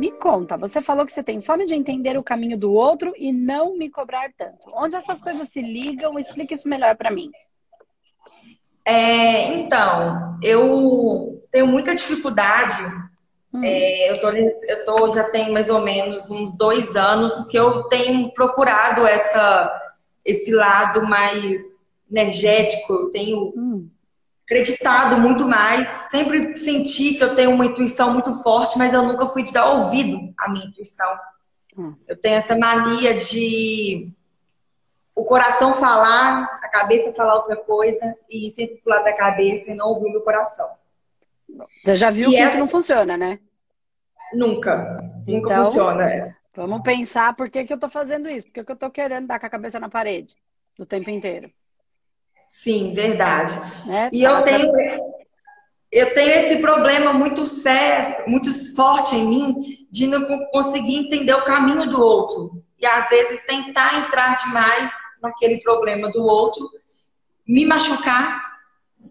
Me conta, você falou que você tem fome de entender o caminho do outro e não me cobrar tanto. Onde essas coisas se ligam? Explique isso melhor para mim. É, então, eu tenho muita dificuldade. Hum. É, eu, tô, eu tô, já tem mais ou menos uns dois anos que eu tenho procurado essa, esse lado mais energético. Eu tenho hum. Acreditado muito mais. Sempre senti que eu tenho uma intuição muito forte, mas eu nunca fui de dar ouvido à minha intuição. Hum. Eu tenho essa mania de o coração falar, a cabeça falar outra coisa e sempre pro lado da cabeça e não ouvir o meu coração. Você já viu e que essa... isso não funciona, né? Nunca. Nunca então, funciona. Vamos pensar por que, que eu tô fazendo isso, por que, que eu tô querendo dar com a cabeça na parede o tempo inteiro. Sim, verdade. É, e tá, eu tenho, eu tenho esse problema muito sério, muito forte em mim, de não conseguir entender o caminho do outro. E às vezes tentar entrar demais naquele problema do outro, me machucar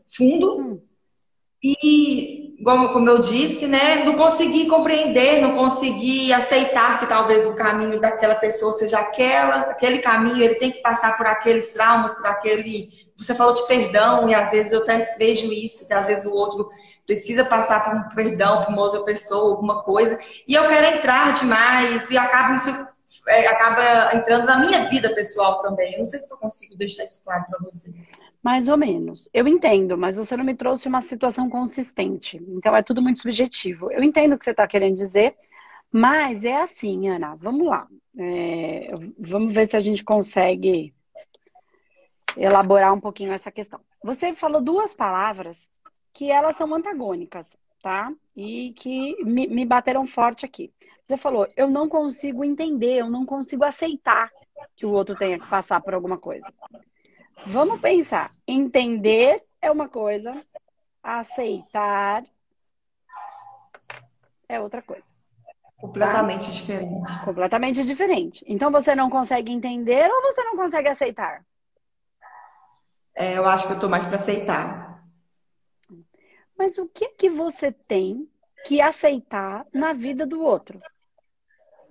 fundo hum. e, como eu disse, né, não conseguir compreender, não conseguir aceitar que talvez o caminho daquela pessoa seja aquela, aquele caminho, ele tem que passar por aqueles traumas, por aquele. Você falou de perdão, e às vezes eu até vejo isso, que às vezes o outro precisa passar por um perdão para uma outra pessoa, alguma coisa, e eu quero entrar demais, e acabo isso é, acaba entrando na minha vida pessoal também. Eu não sei se eu consigo deixar isso claro para você. Mais ou menos. Eu entendo, mas você não me trouxe uma situação consistente. Então é tudo muito subjetivo. Eu entendo o que você está querendo dizer, mas é assim, Ana. Vamos lá. É, vamos ver se a gente consegue elaborar um pouquinho essa questão. Você falou duas palavras que elas são antagônicas, tá? E que me, me bateram forte aqui. Você falou, eu não consigo entender, eu não consigo aceitar que o outro tenha que passar por alguma coisa. Vamos pensar. Entender é uma coisa, aceitar é outra coisa. Completamente tá? diferente. Completamente diferente. Então você não consegue entender ou você não consegue aceitar? É, eu acho que eu estou mais para aceitar. Mas o que que você tem que aceitar na vida do outro?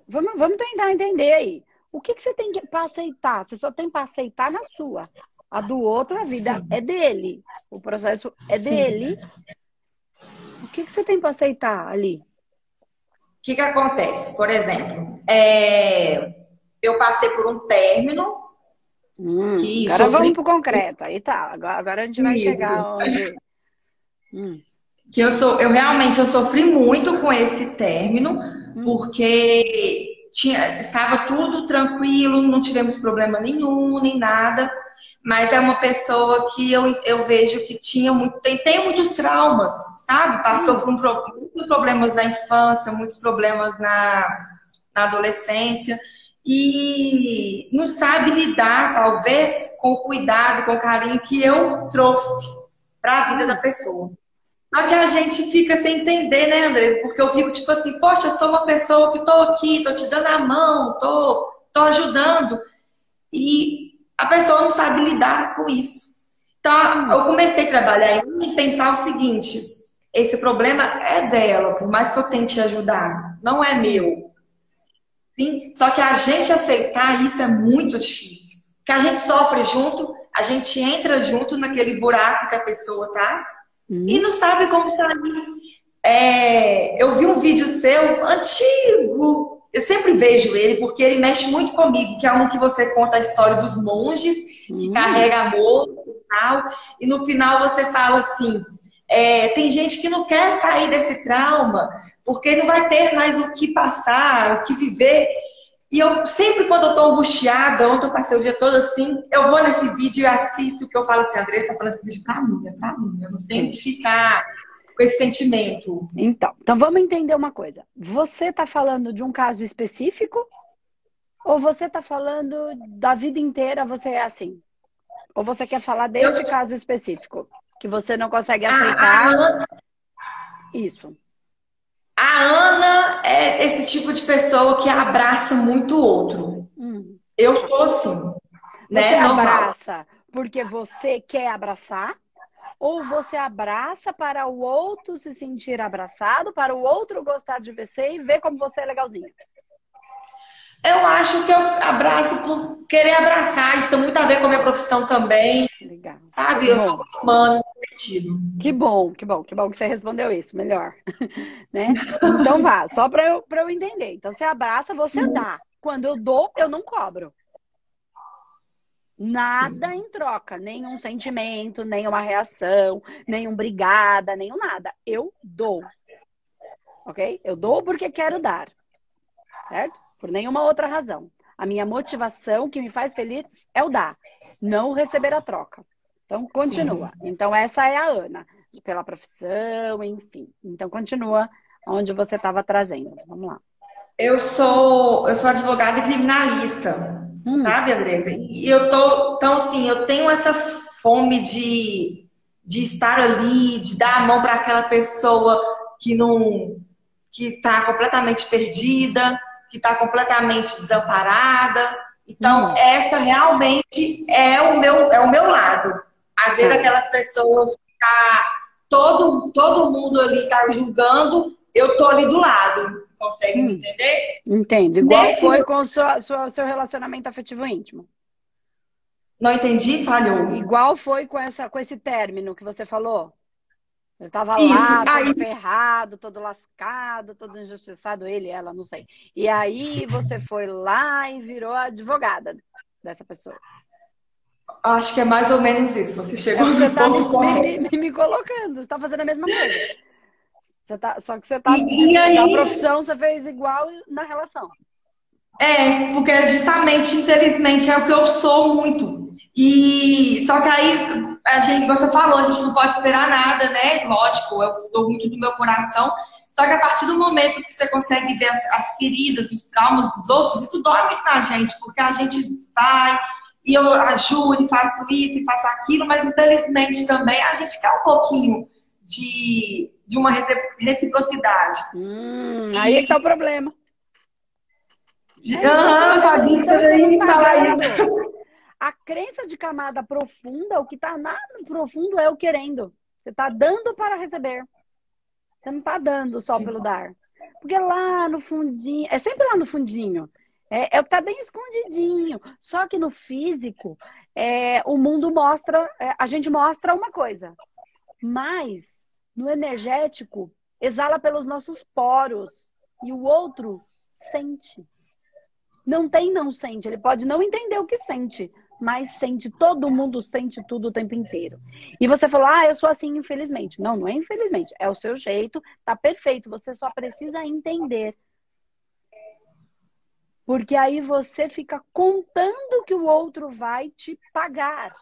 Vamos, vamos tentar entender aí. O que, que você tem para aceitar? Você só tem para aceitar na sua. A do outro, a vida Sim. é dele. O processo é Sim. dele. O que, que você tem para aceitar ali? O que, que acontece? Por exemplo, é... eu passei por um término. Hum, agora sofri... vamos para o concreto. Aí tá. Agora, agora a gente vai Isso. chegar onde. Hum. Que eu sou, eu realmente eu sofri muito com esse término Hum. porque tinha, estava tudo tranquilo, não tivemos problema nenhum, nem nada. Mas é uma pessoa que eu, eu vejo que tinha muito, tem, tem muitos traumas, sabe? Passou hum. por um, muitos problemas na infância, muitos problemas na, na adolescência e não sabe lidar, talvez, com o cuidado, com o carinho que eu trouxe para a vida da pessoa. Só que a gente fica sem entender, né, Andrés? Porque eu fico tipo assim, poxa, sou uma pessoa que tô aqui, tô te dando a mão, tô, tô ajudando. E a pessoa não sabe lidar com isso. Então, eu comecei a trabalhar e pensar o seguinte: esse problema é dela, por mais que eu tente ajudar, não é meu. Sim? Só que a gente aceitar isso é muito difícil. Porque a gente sofre junto, a gente entra junto naquele buraco que a pessoa tá Hum. E não sabe como sair. É, eu vi um vídeo seu antigo. Eu sempre vejo ele porque ele mexe muito comigo, que é um que você conta a história dos monges que hum. carrega amor e tal. E no final você fala assim: é, tem gente que não quer sair desse trauma porque não vai ter mais o que passar, o que viver. E eu sempre, quando eu tô angustiada, ontem eu passei o dia todo assim, eu vou nesse vídeo e assisto, que eu falo assim, Andressa tá falando esse vídeo pra mim, é pra mim, eu não tenho que ficar com esse sentimento. Então, então vamos entender uma coisa. Você tá falando de um caso específico? Ou você tá falando da vida inteira, você é assim? Ou você quer falar desse eu... caso específico? Que você não consegue aceitar? Ah, Isso. A Ana é esse tipo de pessoa que abraça muito o outro. Hum. Eu sou assim. Né? Você abraça porque você quer abraçar? Ou você abraça para o outro se sentir abraçado, para o outro gostar de você e ver como você é legalzinho? Eu acho que eu abraço por querer abraçar. Isso tem muito a ver com a minha profissão também. Legal. Sabe? Que eu bom. sou humano, sentido. Que bom, que bom, que bom que você respondeu isso. Melhor. né? Então vá, só para eu, pra eu entender. Então você abraça, você dá. Quando eu dou, eu não cobro. Nada Sim. em troca, nenhum sentimento, nenhuma reação, nenhum brigada, nenhum nada. Eu dou. Ok? Eu dou porque quero dar. Certo? Por nenhuma outra razão. A minha motivação que me faz feliz é o dar, não receber a troca. Então, continua. Sim. Então, essa é a Ana, pela profissão, enfim. Então, continua onde você estava trazendo. Vamos lá. Eu sou, eu sou advogada e criminalista, hum. sabe, Andresa? E eu tô, então assim, eu tenho essa fome de, de estar ali, de dar a mão para aquela pessoa que não, que está completamente perdida, que está completamente desamparada. Então, hum. essa realmente é o meu, é o meu lado. Às vezes, é. aquelas pessoas que tá todo, todo mundo ali está julgando, eu tô ali do lado. Consegue hum. entender? Entendo. Igual foi com o seu, seu relacionamento afetivo íntimo. Não entendi, falhou. Igual foi com, essa, com esse término que você falou. Eu tava Isso, lá, todo aí... ferrado, todo lascado, todo injustiçado, ele, ela, não sei. E aí você foi lá e virou advogada dessa pessoa. Acho que é mais ou menos isso. Você chegou é, você no tá ponto me, me, me, colocando, você tá fazendo a mesma coisa. Você tá, só que você tá e, e aí... na profissão, você fez igual na relação. É, porque justamente, infelizmente, é o que eu sou muito. E só que aí a gente, você falou, a gente não pode esperar nada, né? Lógico, eu dou muito do meu coração. Só que a partir do momento que você consegue ver as, as feridas, os traumas dos outros, isso dói muito na gente, porque a gente vai e eu ajudo e faço isso e faço aquilo, mas infelizmente também a gente quer um pouquinho de, de uma reciprocidade. Hum, aí é que tá o problema. Aham, eu sabia que você ia falar isso. A crença de camada profunda, o que está no profundo é o querendo. Você está dando para receber. Você não está dando só Sim. pelo dar. Porque lá no fundinho, é sempre lá no fundinho. É, é o que está bem escondidinho. Só que no físico, é, o mundo mostra, é, a gente mostra uma coisa. Mas no energético, exala pelos nossos poros. E o outro sente. Não tem não sente. Ele pode não entender o que sente, mas sente. Todo mundo sente tudo o tempo inteiro. E você falou, ah, eu sou assim, infelizmente. Não, não é infelizmente. É o seu jeito, tá perfeito. Você só precisa entender. Porque aí você fica contando que o outro vai te pagar.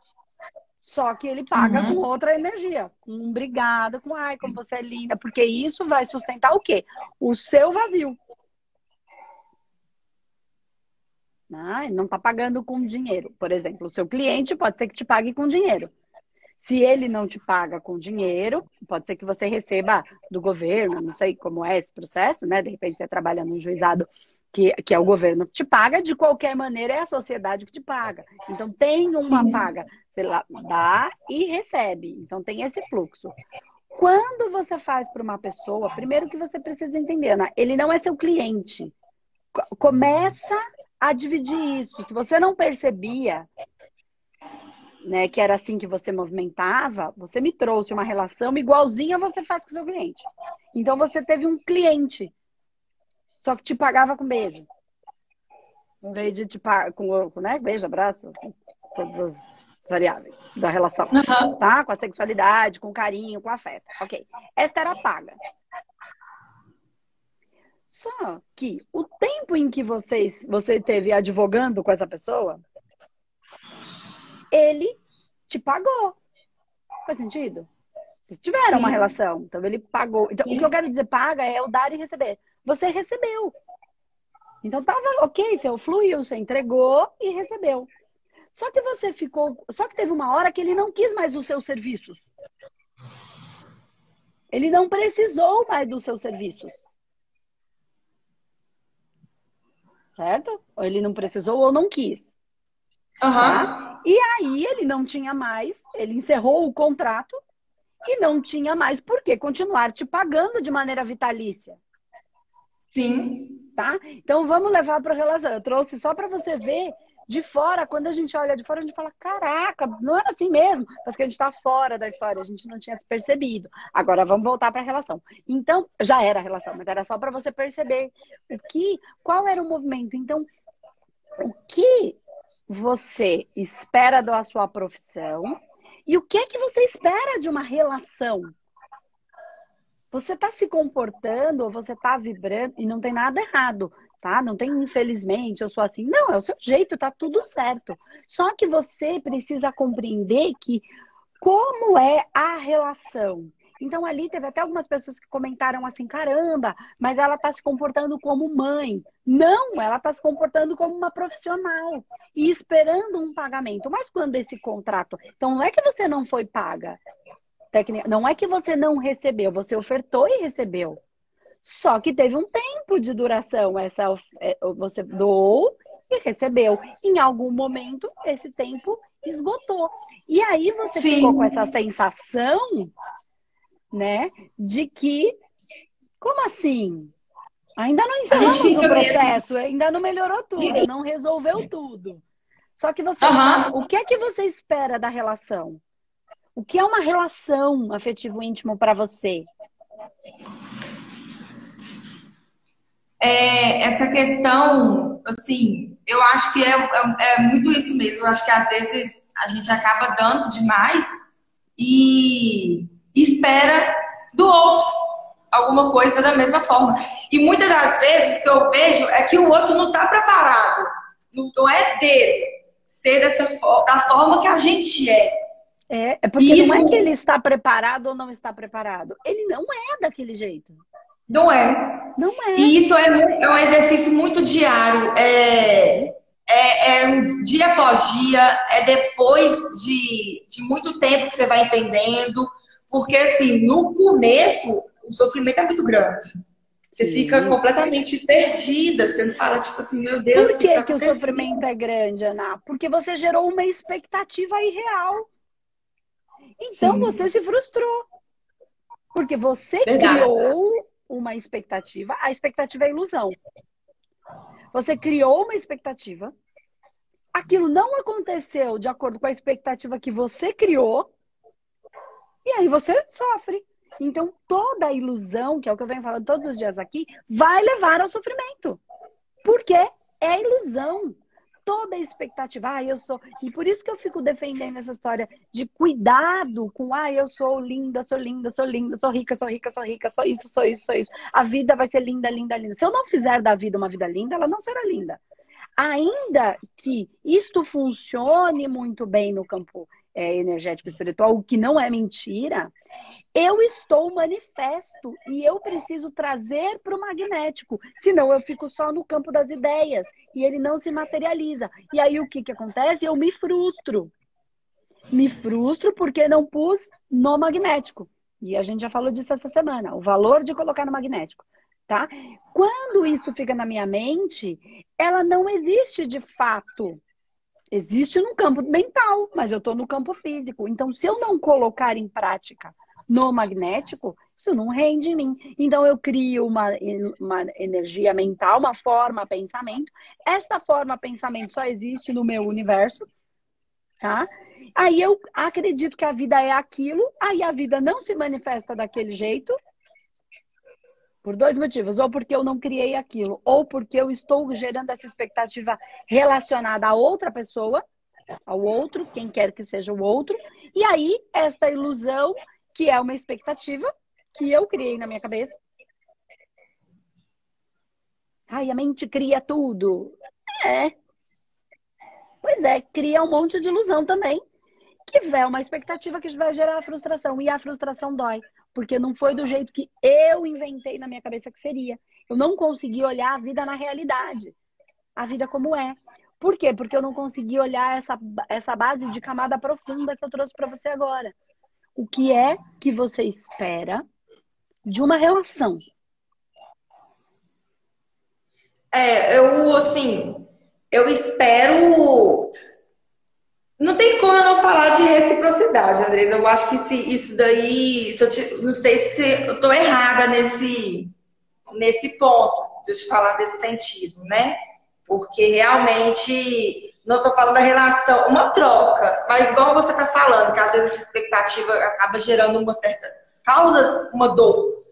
Só que ele paga uhum. com outra energia. Com um obrigada, com ai, como você é linda. Porque isso vai sustentar o quê? O seu vazio. Ele não está pagando com dinheiro. Por exemplo, o seu cliente pode ser que te pague com dinheiro. Se ele não te paga com dinheiro, pode ser que você receba do governo, não sei como é esse processo, né? De repente você trabalha num juizado que, que é o governo que te paga, de qualquer maneira é a sociedade que te paga. Então tem uma Sim. paga, você dá e recebe. Então tem esse fluxo. Quando você faz para uma pessoa, primeiro que você precisa entender, Ana, ele não é seu cliente. Começa a dividir isso. Se você não percebia né, que era assim que você movimentava, você me trouxe uma relação igualzinha você faz com o seu cliente. Então você teve um cliente, só que te pagava com beijo. Em vez de te pagar com, né, beijo, abraço, todas as variáveis da relação, uhum. tá? Com a sexualidade, com carinho, com afeto. Ok. Esta era paga. Só que o tempo em que vocês, você teve advogando com essa pessoa, ele te pagou. Faz sentido? Vocês tiveram Sim. uma relação, então ele pagou. Então, Sim. o que eu quero dizer paga é o dar e receber. Você recebeu. Então tava ok, você fluiu, você entregou e recebeu. Só que você ficou. Só que teve uma hora que ele não quis mais os seus serviços. Ele não precisou mais dos seus serviços. Certo? Ou ele não precisou ou não quis. Uhum. Tá? E aí ele não tinha mais, ele encerrou o contrato e não tinha mais por que continuar te pagando de maneira vitalícia. Sim. Tá? Então vamos levar para a relação. Eu trouxe só para você ver de fora, quando a gente olha de fora, a gente fala: caraca, não era assim mesmo, porque a gente está fora da história, a gente não tinha se percebido. Agora vamos voltar para a relação. Então, já era a relação, mas era só para você perceber o que, qual era o movimento. Então, o que você espera da sua profissão e o que é que você espera de uma relação. Você está se comportando ou você está vibrando e não tem nada errado tá? Não tem infelizmente, eu sou assim. Não, é o seu jeito, tá tudo certo. Só que você precisa compreender que como é a relação. Então ali teve até algumas pessoas que comentaram assim, caramba, mas ela tá se comportando como mãe. Não, ela tá se comportando como uma profissional e esperando um pagamento. Mas quando esse contrato, então não é que você não foi paga, não é que você não recebeu, você ofertou e recebeu. Só que teve um tempo de duração. Essa é, você doou e recebeu. Em algum momento, esse tempo esgotou. E aí você Sim. ficou com essa sensação, né, de que, como assim? Ainda não encerramos o processo, mesmo. ainda não melhorou tudo, não resolveu tudo. Só que você, uhum. o que é que você espera da relação? O que é uma relação afetivo íntimo para você? É, essa questão, assim, eu acho que é, é, é, muito isso mesmo. Eu acho que às vezes a gente acaba dando demais e espera do outro alguma coisa da mesma forma. E muitas das vezes o que eu vejo é que o outro não está preparado. Não é dele ser dessa da forma que a gente é. É, é porque Isso... não é que ele está preparado ou não está preparado. Ele não é daquele jeito. Não é. Não é. E isso é, é um exercício muito diário. É, é, é, um dia após dia, é depois de, de muito tempo que você vai entendendo. Porque, assim, no começo, o sofrimento é muito grande. Você Sim. fica completamente perdida. Você fala, tipo assim, meu Deus. Por que, que, tá que o sofrimento é grande, Ana? Porque você gerou uma expectativa irreal. Então Sim. você se frustrou. Porque você Verdade. criou uma expectativa, a expectativa é ilusão. Você criou uma expectativa, aquilo não aconteceu de acordo com a expectativa que você criou, e aí você sofre. Então, toda ilusão, que é o que eu venho falando todos os dias aqui, vai levar ao sofrimento. Porque é ilusão toda a expectativa. Ah, eu sou. E por isso que eu fico defendendo essa história de cuidado com, ah, eu sou linda, sou linda, sou linda, sou rica, sou rica, sou rica, sou isso, sou isso, sou isso. A vida vai ser linda, linda, linda. Se eu não fizer da vida uma vida linda, ela não será linda. Ainda que isto funcione muito bem no campo é, energético espiritual, o que não é mentira, eu estou manifesto e eu preciso trazer para o magnético, senão eu fico só no campo das ideias e ele não se materializa. E aí o que, que acontece? Eu me frustro. Me frustro porque não pus no magnético. E a gente já falou disso essa semana, o valor de colocar no magnético. Tá? Quando isso fica na minha mente, ela não existe de fato. Existe no campo mental, mas eu estou no campo físico. Então, se eu não colocar em prática no magnético, isso não rende em mim. Então, eu crio uma, uma energia mental, uma forma pensamento. Esta forma pensamento só existe no meu universo, tá? Aí eu acredito que a vida é aquilo, aí a vida não se manifesta daquele jeito, por dois motivos. Ou porque eu não criei aquilo, ou porque eu estou gerando essa expectativa relacionada a outra pessoa, ao outro, quem quer que seja o outro. E aí, esta ilusão, que é uma expectativa que eu criei na minha cabeça. Ai, a mente cria tudo. É. Pois é, cria um monte de ilusão também, que é uma expectativa que vai gerar frustração. E a frustração dói porque não foi do jeito que eu inventei na minha cabeça que seria. Eu não consegui olhar a vida na realidade, a vida como é. Por quê? Porque eu não consegui olhar essa, essa base de camada profunda que eu trouxe para você agora. O que é que você espera de uma relação? É, eu, assim, eu espero. Não tem como eu não falar de reciprocidade Andresa. Eu acho que se, isso daí, se te, não sei se eu estou errada nesse, nesse ponto, de eu te falar desse sentido, né? Porque realmente não estou falando da relação, uma troca, mas igual você está falando, que às vezes a expectativa acaba gerando uma certa causa uma dor,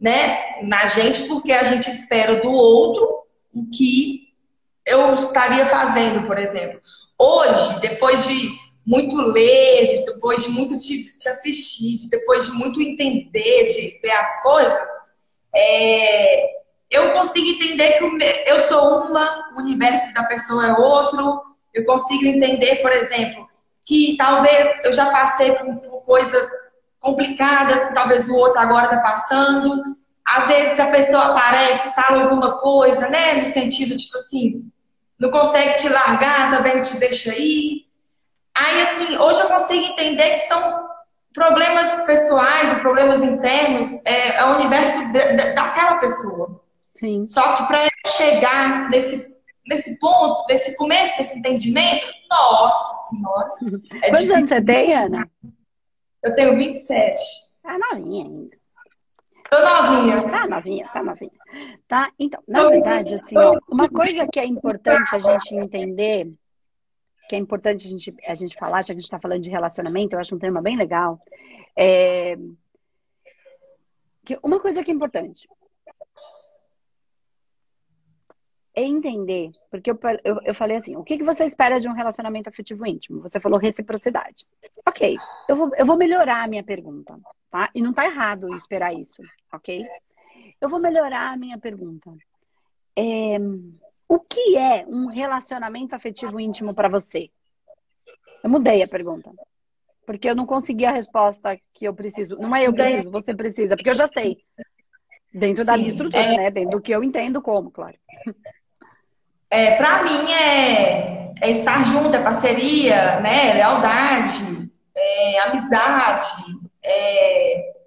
né, na gente, porque a gente espera do outro o que eu estaria fazendo, por exemplo. Hoje, depois de muito ler, depois de muito te, te assistir, depois de muito entender, de ver as coisas, é, eu consigo entender que eu sou uma, o universo da pessoa é outro. Eu consigo entender, por exemplo, que talvez eu já passei por, por coisas complicadas que talvez o outro agora está passando. Às vezes a pessoa aparece, fala alguma coisa, né? No sentido, tipo assim, não consegue te largar, também te deixa ir. Aí, assim, hoje eu consigo entender que são problemas pessoais, problemas internos, é, é o universo de, de, daquela pessoa. Sim. Só que para eu chegar nesse, nesse ponto, nesse começo desse entendimento, nossa senhora. É Quantos anos você tem, Ana? Eu tenho 27. Tá novinha ainda. Tô novinha. Tá novinha, tá novinha. Tá? Então, na Tô verdade, assim, ó, uma coisa que é importante a gente entender, que é importante a gente, a gente falar, já que a gente está falando de relacionamento, eu acho um tema bem legal. É... Que uma coisa que é importante, é entender, porque eu, eu, eu, falei assim, o que, que você espera de um relacionamento afetivo íntimo? Você falou reciprocidade. Ok, eu vou, eu vou melhorar a minha pergunta, tá? E não tá errado esperar isso, ok? Eu vou melhorar a minha pergunta. É, o que é um relacionamento afetivo íntimo para você? Eu mudei a pergunta. Porque eu não consegui a resposta que eu preciso. Não é eu preciso, você precisa, porque eu já sei. Dentro Sim, da minha estrutura, é... né? Dentro do que eu entendo como, claro é, para mim é, é, estar junto, é parceria, né? Lealdade, é, amizade, é,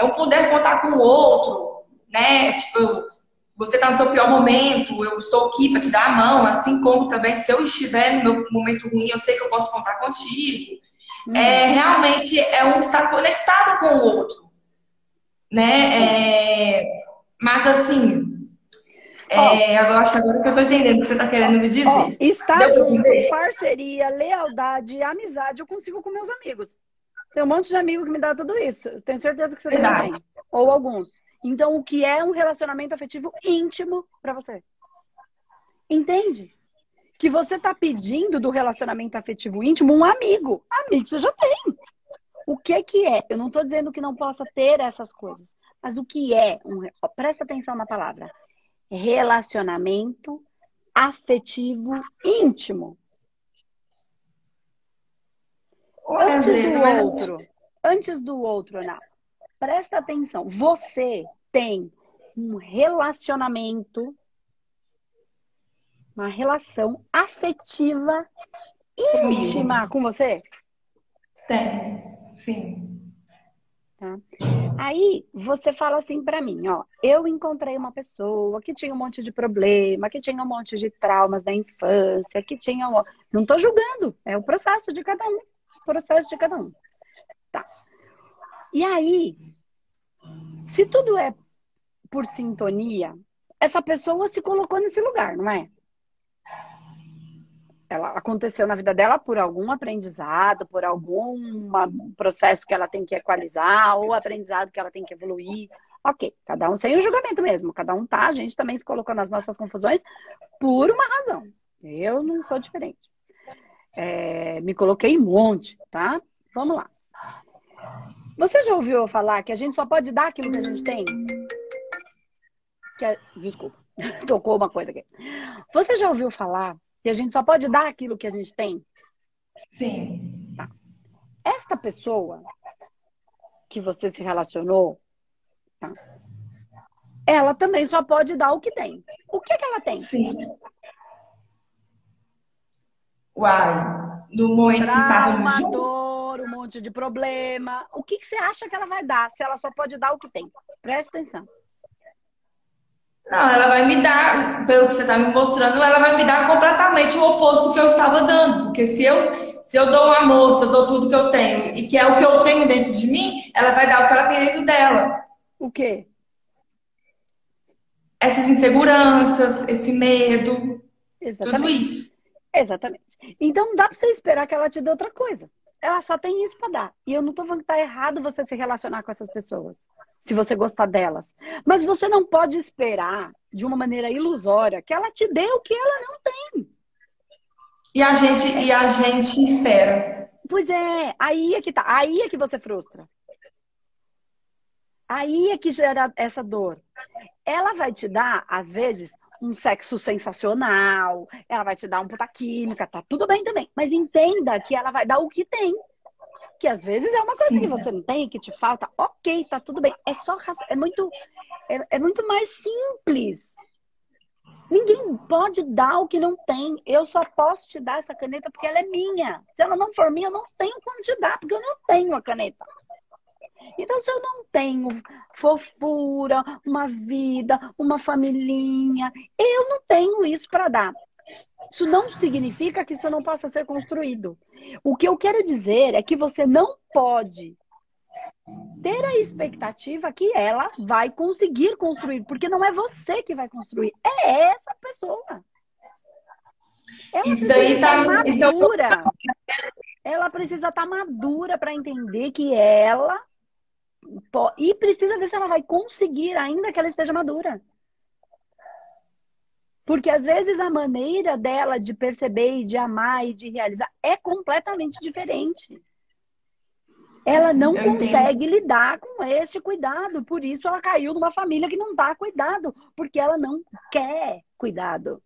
é, um poder contar com o outro, né? Tipo, você está no seu pior momento, eu estou aqui para te dar a mão, assim como também se eu estiver no meu momento ruim, eu sei que eu posso contar contigo. Uhum. É, realmente é um estar conectado com o outro, né? É, mas assim, é, eu acho agora que eu tô entendendo o que você tá querendo me dizer. Oh, estar junto, parceria, lealdade, amizade, eu consigo com meus amigos. Tem um monte de amigo que me dá tudo isso. Eu tenho certeza que você Verdade. também. Ou alguns. Então, o que é um relacionamento afetivo íntimo para você? Entende? Que você tá pedindo do relacionamento afetivo íntimo um amigo. Amigo você já tem. O que que é? Eu não estou dizendo que não possa ter essas coisas, mas o que é um, presta atenção na palavra relacionamento afetivo íntimo. Antes do outro, antes do outro, Ana, presta atenção. Você tem um relacionamento, uma relação afetiva íntima com você? Tem, sim. Tá? Aí você fala assim para mim, ó, eu encontrei uma pessoa que tinha um monte de problema, que tinha um monte de traumas da infância, que tinha, um... não tô julgando, é o processo de cada um, processo de cada um. Tá. E aí, se tudo é por sintonia, essa pessoa se colocou nesse lugar, não é? ela aconteceu na vida dela por algum aprendizado, por algum processo que ela tem que equalizar, ou aprendizado que ela tem que evoluir. Ok, cada um sem o julgamento mesmo, cada um tá, a gente também se colocou nas nossas confusões por uma razão. Eu não sou diferente. É, me coloquei um monte, tá? Vamos lá. Você já ouviu falar que a gente só pode dar aquilo que a gente tem? Que é... Desculpa, tocou uma coisa aqui. Você já ouviu falar que a gente só pode dar aquilo que a gente tem? Sim. Tá. Esta pessoa que você se relacionou, tá? ela também só pode dar o que tem. O que, que ela tem? Sim. Uai, no momento Trauma, que estávamos juntos. dor, um monte de problema. O que, que você acha que ela vai dar se ela só pode dar o que tem? Presta atenção. Não, ela vai me dar, pelo que você está me mostrando, ela vai me dar completamente o oposto que eu estava dando. Porque se eu, se eu dou um amor, se eu dou tudo que eu tenho, e que é o que eu tenho dentro de mim, ela vai dar o que ela tem dentro dela. O quê? Essas inseguranças, esse medo, Exatamente. tudo isso. Exatamente. Então não dá para você esperar que ela te dê outra coisa. Ela só tem isso para dar. E eu não tô falando que tá errado você se relacionar com essas pessoas se você gostar delas. Mas você não pode esperar, de uma maneira ilusória, que ela te dê o que ela não tem. E a gente, e a gente espera. Pois é, aí é que tá. Aí é que você frustra. Aí é que gera essa dor. Ela vai te dar, às vezes, um sexo sensacional, ela vai te dar um puta química, tá tudo bem também. Mas entenda que ela vai dar o que tem que às vezes é uma coisa Sim. que você não tem, que te falta, ok, tá tudo bem. É só é muito é, é muito mais simples. Ninguém pode dar o que não tem. Eu só posso te dar essa caneta porque ela é minha. Se ela não for minha, eu não tenho como te dar, porque eu não tenho a caneta. Então, se eu não tenho fofura, uma vida, uma familhinha, eu não tenho isso para dar. Isso não significa que isso não possa ser construído. O que eu quero dizer é que você não pode ter a expectativa que ela vai conseguir construir, porque não é você que vai construir, é essa pessoa. Ela isso daí tá madura. Ela precisa estar madura para entender que ela e precisa ver se ela vai conseguir ainda que ela esteja madura. Porque às vezes a maneira dela de perceber e de amar e de realizar é completamente diferente. Ela não consegue entendo. lidar com este cuidado, por isso ela caiu numa família que não dá cuidado, porque ela não quer cuidado.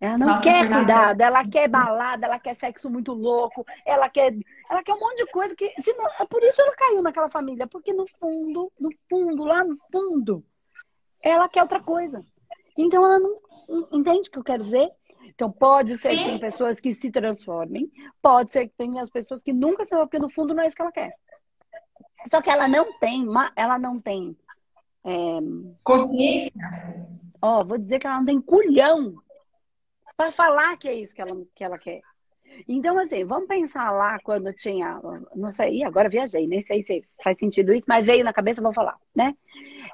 Ela não Nossa, quer cuidado, ela quer balada, ela quer sexo muito louco, ela quer, ela quer um monte de coisa que, senão, é por isso ela caiu naquela família, porque no fundo, no fundo, lá no fundo, ela quer outra coisa. Então ela não entende o que eu quero dizer. Então pode ser Sim. que tem pessoas que se transformem, pode ser que tenha as pessoas que nunca se porque no fundo não é isso que ela quer. Só que ela não tem, ela não tem é... consciência. Ó, vou dizer que ela não tem culhão para falar que é isso que ela, que ela quer. Então, assim, vamos pensar lá quando tinha, não sei, agora viajei, nem sei se faz sentido isso, mas veio na cabeça, vou falar, né?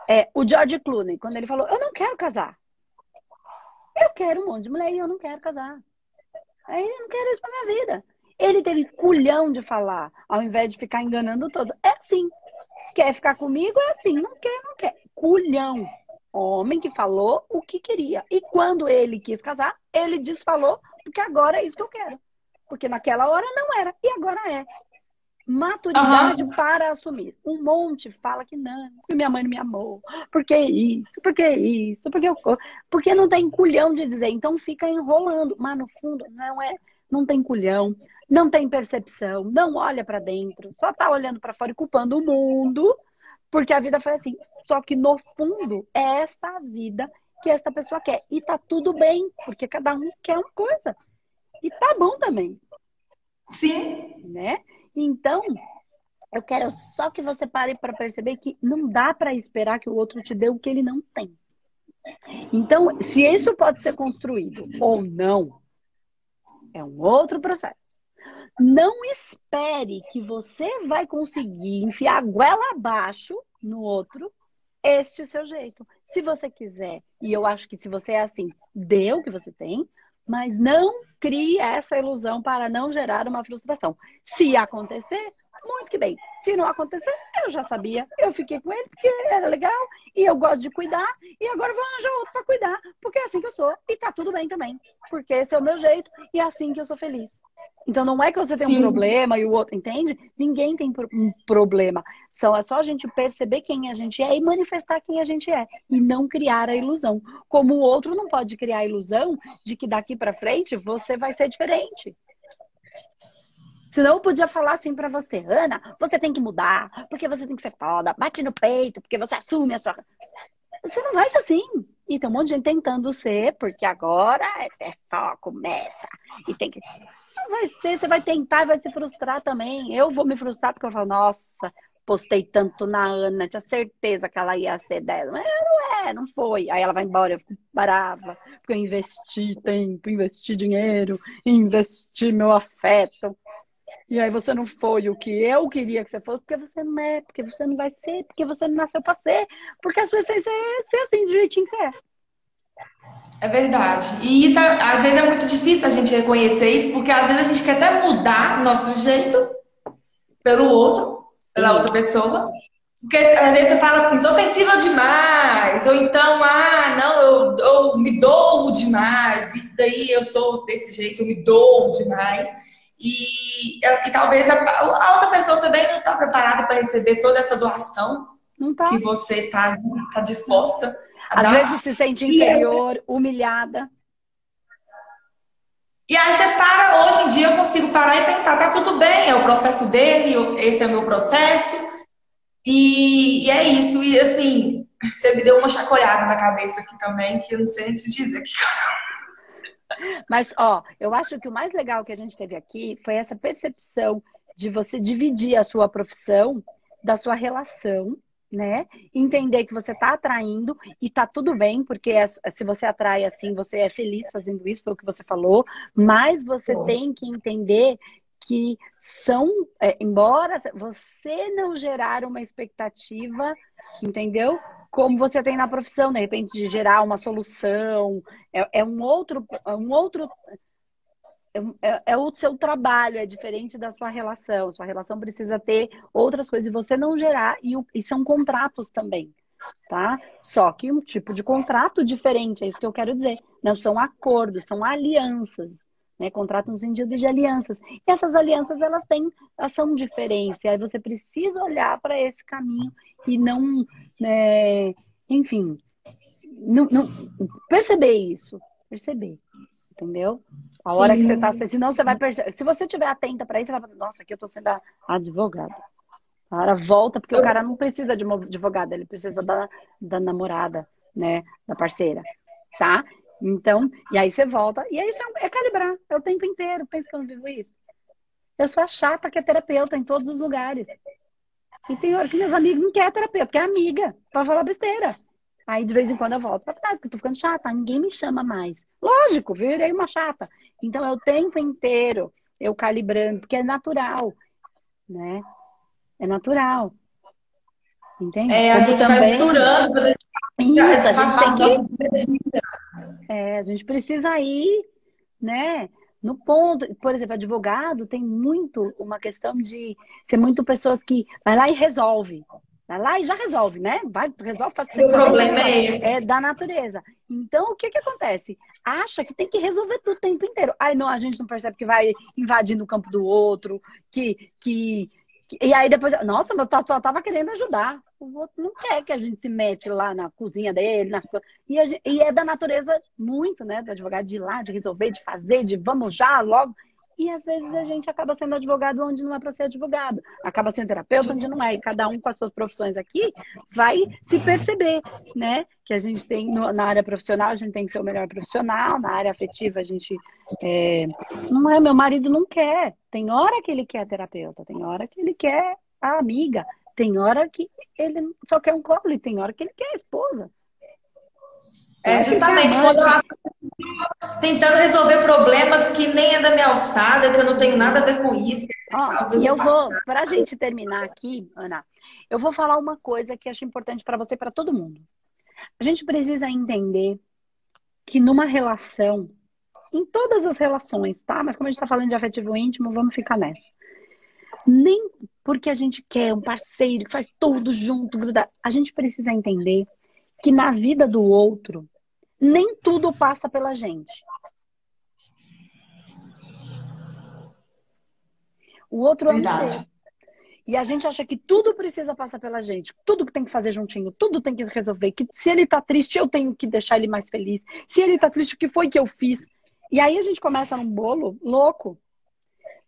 É, o George Clooney, quando ele falou, eu não quero casar. Eu quero um monte de mulher e eu não quero casar. Aí eu não quero isso pra minha vida. Ele teve culhão de falar, ao invés de ficar enganando todos. É assim. Quer ficar comigo? É assim. Não quer, não quer. Culhão. Homem que falou que queria. E quando ele quis casar, ele desfalou, porque agora é isso que eu quero. Porque naquela hora não era, e agora é. Maturidade uhum. para assumir. Um monte fala que não, porque minha mãe não me amou. Porque isso, porque isso, porque eu. Porque não tem culhão de dizer, então fica enrolando. Mas no fundo, não é. Não tem culhão, não tem percepção, não olha para dentro, só tá olhando para fora e culpando o mundo, porque a vida foi assim. Só que no fundo, é esta vida que esta pessoa quer. E tá tudo bem, porque cada um quer uma coisa. E tá bom também. Sim. Né? Então, eu quero só que você pare para perceber que não dá para esperar que o outro te dê o que ele não tem. Então, se isso pode ser construído ou não, é um outro processo. Não espere que você vai conseguir enfiar a goela abaixo no outro este seu jeito. Se você quiser, e eu acho que se você é assim, dê o que você tem, mas não crie essa ilusão para não gerar uma frustração. Se acontecer, muito que bem. Se não acontecer, eu já sabia. Eu fiquei com ele porque era legal e eu gosto de cuidar e agora vou arranjar outro para cuidar, porque é assim que eu sou e tá tudo bem também, porque esse é o meu jeito e é assim que eu sou feliz. Então não é que você tem Sim. um problema e o outro, entende? Ninguém tem um problema. São, é só a gente perceber quem a gente é e manifestar quem a gente é. E não criar a ilusão. Como o outro não pode criar a ilusão de que daqui para frente você vai ser diferente. Senão eu podia falar assim para você, Ana, você tem que mudar, porque você tem que ser foda, bate no peito, porque você assume a sua. Você não vai ser assim. E tem um monte de gente tentando ser, porque agora é, é foco, meta. E tem que vai ser, você vai tentar e vai se frustrar também. Eu vou me frustrar porque eu falo, nossa, postei tanto na Ana, tinha certeza que ela ia ser dela. Mas não é, não foi. Aí ela vai embora, eu fico brava, porque eu investi tempo, investi dinheiro, investi meu afeto. E aí você não foi o que eu queria que você fosse, porque você não é, porque você não vai ser, porque você não nasceu para ser, porque a sua essência é ser assim, do jeitinho que é. É verdade. E isso, às vezes, é muito difícil a gente reconhecer isso, porque às vezes a gente quer até mudar o nosso jeito pelo outro, pela outra pessoa. Porque às vezes você fala assim, sou sensível demais, ou então, ah, não, eu, eu me dou demais, isso daí eu sou desse jeito, eu me dou demais. E, e talvez a, a, outra pessoa também não está preparada para receber toda essa doação tá. que você está tá disposta Às dar. vezes se sente inferior, e, humilhada. E aí você para, hoje em dia eu consigo parar e pensar, tá tudo bem, é o processo dele, esse é o meu processo. E, e é isso. E assim, você me deu uma chacoalhada na cabeça aqui também, que eu não sei nem te dizer. Mas, ó, eu acho que o mais legal que a gente teve aqui foi essa percepção de você dividir a sua profissão da sua relação, né? Entender que você está atraindo e tá tudo bem, porque é, se você atrai assim, você é feliz fazendo isso, foi o que você falou, mas você tem que entender que são, é, embora você não gerar uma expectativa, entendeu? como você tem na profissão, de repente, de gerar uma solução. É, é um outro. É um outro é, é, é, o seu trabalho, é diferente da sua relação. Sua relação precisa ter outras coisas e você não gerar, e, e são contratos também, tá? Só que um tipo de contrato diferente, é isso que eu quero dizer. Não são acordos, são alianças. Né, contrato no sentido de alianças. E essas alianças, elas têm, elas são diferentes. Aí você precisa olhar para esse caminho e não, é, enfim, não, não, perceber isso, perceber, entendeu? A Sim. hora que você tá, senão você vai perceber, se você estiver atenta para isso, você vai falar, nossa, aqui eu tô sendo advogada. Cara, volta, porque o cara não precisa de uma advogada, ele precisa da, da namorada, né, da parceira, tá? Então, e aí você volta, e é isso é, é calibrar, é o tempo inteiro, pensa que eu não vivo isso. Eu sou a chata que é terapeuta em todos os lugares. E tem hora que meus amigos não querem terapeuta, quer amiga, pra falar besteira. Aí de vez em quando eu volto pra trás, porque eu tô ficando chata, ninguém me chama mais. Lógico, virei uma chata. Então é o tempo inteiro eu calibrando, porque é natural, né? É natural. Entende? É, a gente também... vai misturando. Isso, a gente tem que... É, a gente precisa ir, né? No ponto, por exemplo, advogado tem muito uma questão de ser muito pessoas que vai lá e resolve. Vai lá e já resolve, né? Vai, resolve, faz o que O problema é esse. É da natureza. Então, o que que acontece? Acha que tem que resolver tudo o tempo inteiro. Aí não, a gente não percebe que vai invadindo o campo do outro, que, que e aí depois, nossa, meu só tava querendo ajudar. O outro não quer que a gente se mete lá na cozinha dele, e, e, é da natureza muito, né, do advogado de ir lá, de resolver, de fazer, de vamos já, logo. E às vezes a gente acaba sendo advogado onde não é para ser advogado, acaba sendo terapeuta onde não é. E cada um com as suas profissões aqui vai se perceber, né? Que a gente tem no, na área profissional, a gente tem que ser o melhor profissional, na área afetiva, a gente. É, não é, meu marido não quer. Tem hora que ele quer terapeuta, tem hora que ele quer a amiga, tem hora que ele só quer um colo e tem hora que ele quer a esposa. É justamente quando eu tentando resolver problemas que nem é da minha alçada, que eu não tenho nada a ver com isso. Oh, e eu vou, para a gente terminar aqui, Ana, eu vou falar uma coisa que acho importante para você e para todo mundo. A gente precisa entender que numa relação, em todas as relações, tá? Mas como a gente está falando de afetivo íntimo, vamos ficar nessa. Nem porque a gente quer um parceiro que faz tudo junto, a gente precisa entender que na vida do outro nem tudo passa pela gente. O outro é um E a gente acha que tudo precisa passar pela gente, tudo que tem que fazer juntinho, tudo tem que resolver. Que se ele tá triste, eu tenho que deixar ele mais feliz. Se ele tá triste, o que foi que eu fiz? E aí a gente começa num bolo louco.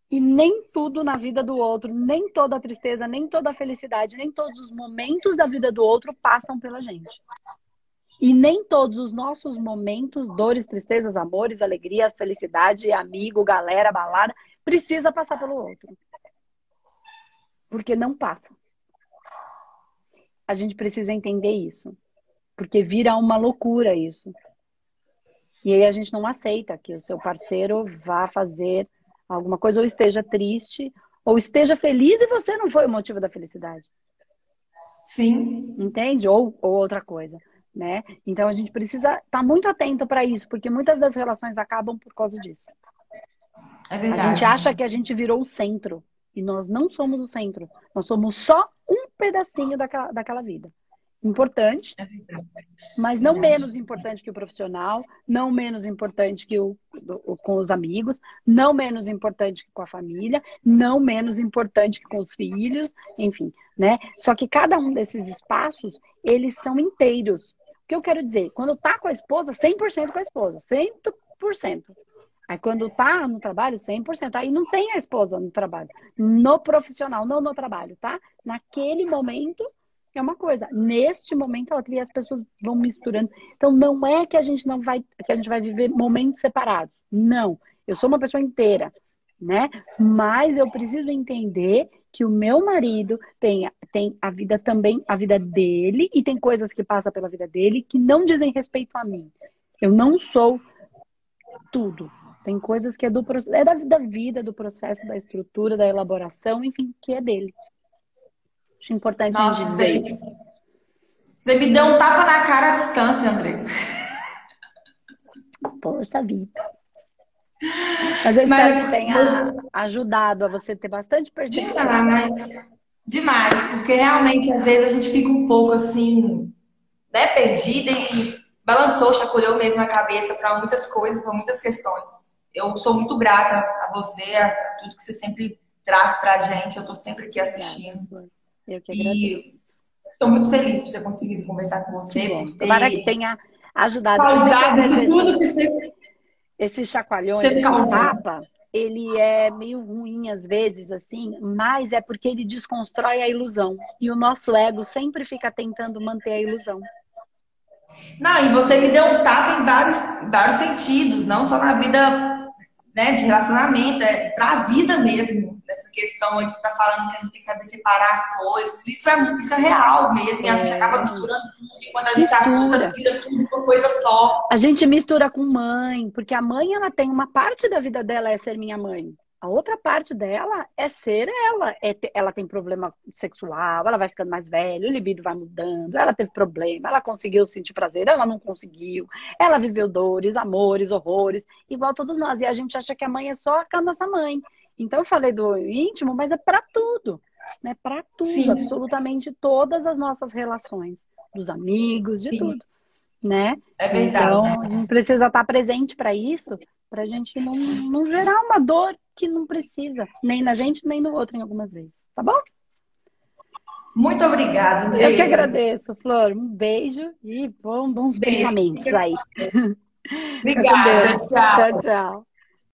E nem tudo na vida do outro, nem toda a tristeza, nem toda a felicidade, nem todos os momentos da vida do outro passam pela gente. E nem todos os nossos momentos, dores, tristezas, amores, alegria, felicidade, amigo, galera, balada, precisa passar pelo outro. Porque não passa. a gente precisa entender isso. Porque vira uma loucura isso. E aí a gente não aceita que o seu parceiro vá fazer alguma coisa, ou esteja triste, ou esteja feliz e você não foi o motivo da felicidade. Sim. Entende? Ou, ou outra coisa. Né? Então a gente precisa estar tá muito atento para isso, porque muitas das relações acabam por causa disso. É verdade. A gente acha que a gente virou o centro. E nós não somos o centro. Nós somos só um pedacinho daquela, daquela vida importante, é mas não menos importante que o profissional, não menos importante que o, o, com os amigos, não menos importante que com a família, não menos importante que com os filhos, enfim, né? Só que cada um desses espaços, eles são inteiros. Que eu quero dizer? Quando tá com a esposa, 100% com a esposa, 100%. Aí quando tá no trabalho, 100%. Aí não tem a esposa no trabalho. No profissional, não no trabalho, tá? Naquele momento, é uma coisa. Neste momento, outra, e as pessoas vão misturando. Então, não é que a gente não vai, que a gente vai viver momentos separados. Não. Eu sou uma pessoa inteira, né? Mas eu preciso entender que o meu marido tem, tem a vida também, a vida dele, e tem coisas que passam pela vida dele que não dizem respeito a mim. Eu não sou tudo. Tem coisas que é do é da, da vida, do processo, da estrutura, da elaboração, enfim, que é dele. Acho importante Nossa, a dizer isso. Você me deu um tapa na cara à distância, Andressa. Poxa vida. Mas eu espero Mas, que tenha ajudado a você ter bastante percepção. Demais. Demais, porque realmente às vezes a gente fica um pouco assim, né, perdida e balançou, chacoalhou mesmo a cabeça para muitas coisas, para muitas questões. Eu sou muito grata a você, a tudo que você sempre traz para a gente. Eu estou sempre aqui assistindo. Eu que agradeço. E estou muito feliz por ter conseguido conversar com você. Que ter... Tomara que tenha ajudado. Causado isso tudo que você... Esse chacoalhão, esse tapa, ele é meio ruim às vezes, assim, mas é porque ele desconstrói a ilusão. E o nosso ego sempre fica tentando manter a ilusão. Não, e você me deu um tapa em vários, vários sentidos, não só na vida né, de relacionamento, é para a vida mesmo, nessa questão aí que você está falando que a gente tem que saber separar as coisas. Isso é, isso é real mesmo, e a gente é. acaba misturando tudo, e quando a gente mistura. assusta, vira tudo uma coisa só. A gente mistura com mãe, porque a mãe ela tem uma parte da vida dela é ser minha mãe. A outra parte dela é ser ela. É ter, ela tem problema sexual, ela vai ficando mais velha, o libido vai mudando, ela teve problema, ela conseguiu sentir prazer, ela não conseguiu, ela viveu dores, amores, horrores, igual todos nós. E a gente acha que a mãe é só a nossa mãe. Então eu falei do íntimo, mas é para tudo, né? Para tudo, Sim. absolutamente todas as nossas relações, dos amigos, de Sim. tudo, né? É verdade. Então a gente precisa estar presente para isso, para a gente não, não gerar uma dor que não precisa, nem na gente, nem no outro, em algumas vezes. Tá bom? Muito obrigada, Andressa. Eu que agradeço, Flor. Um beijo e bons, bons beijo. pensamentos aí. Obrigada. tchau. Tchau, tchau.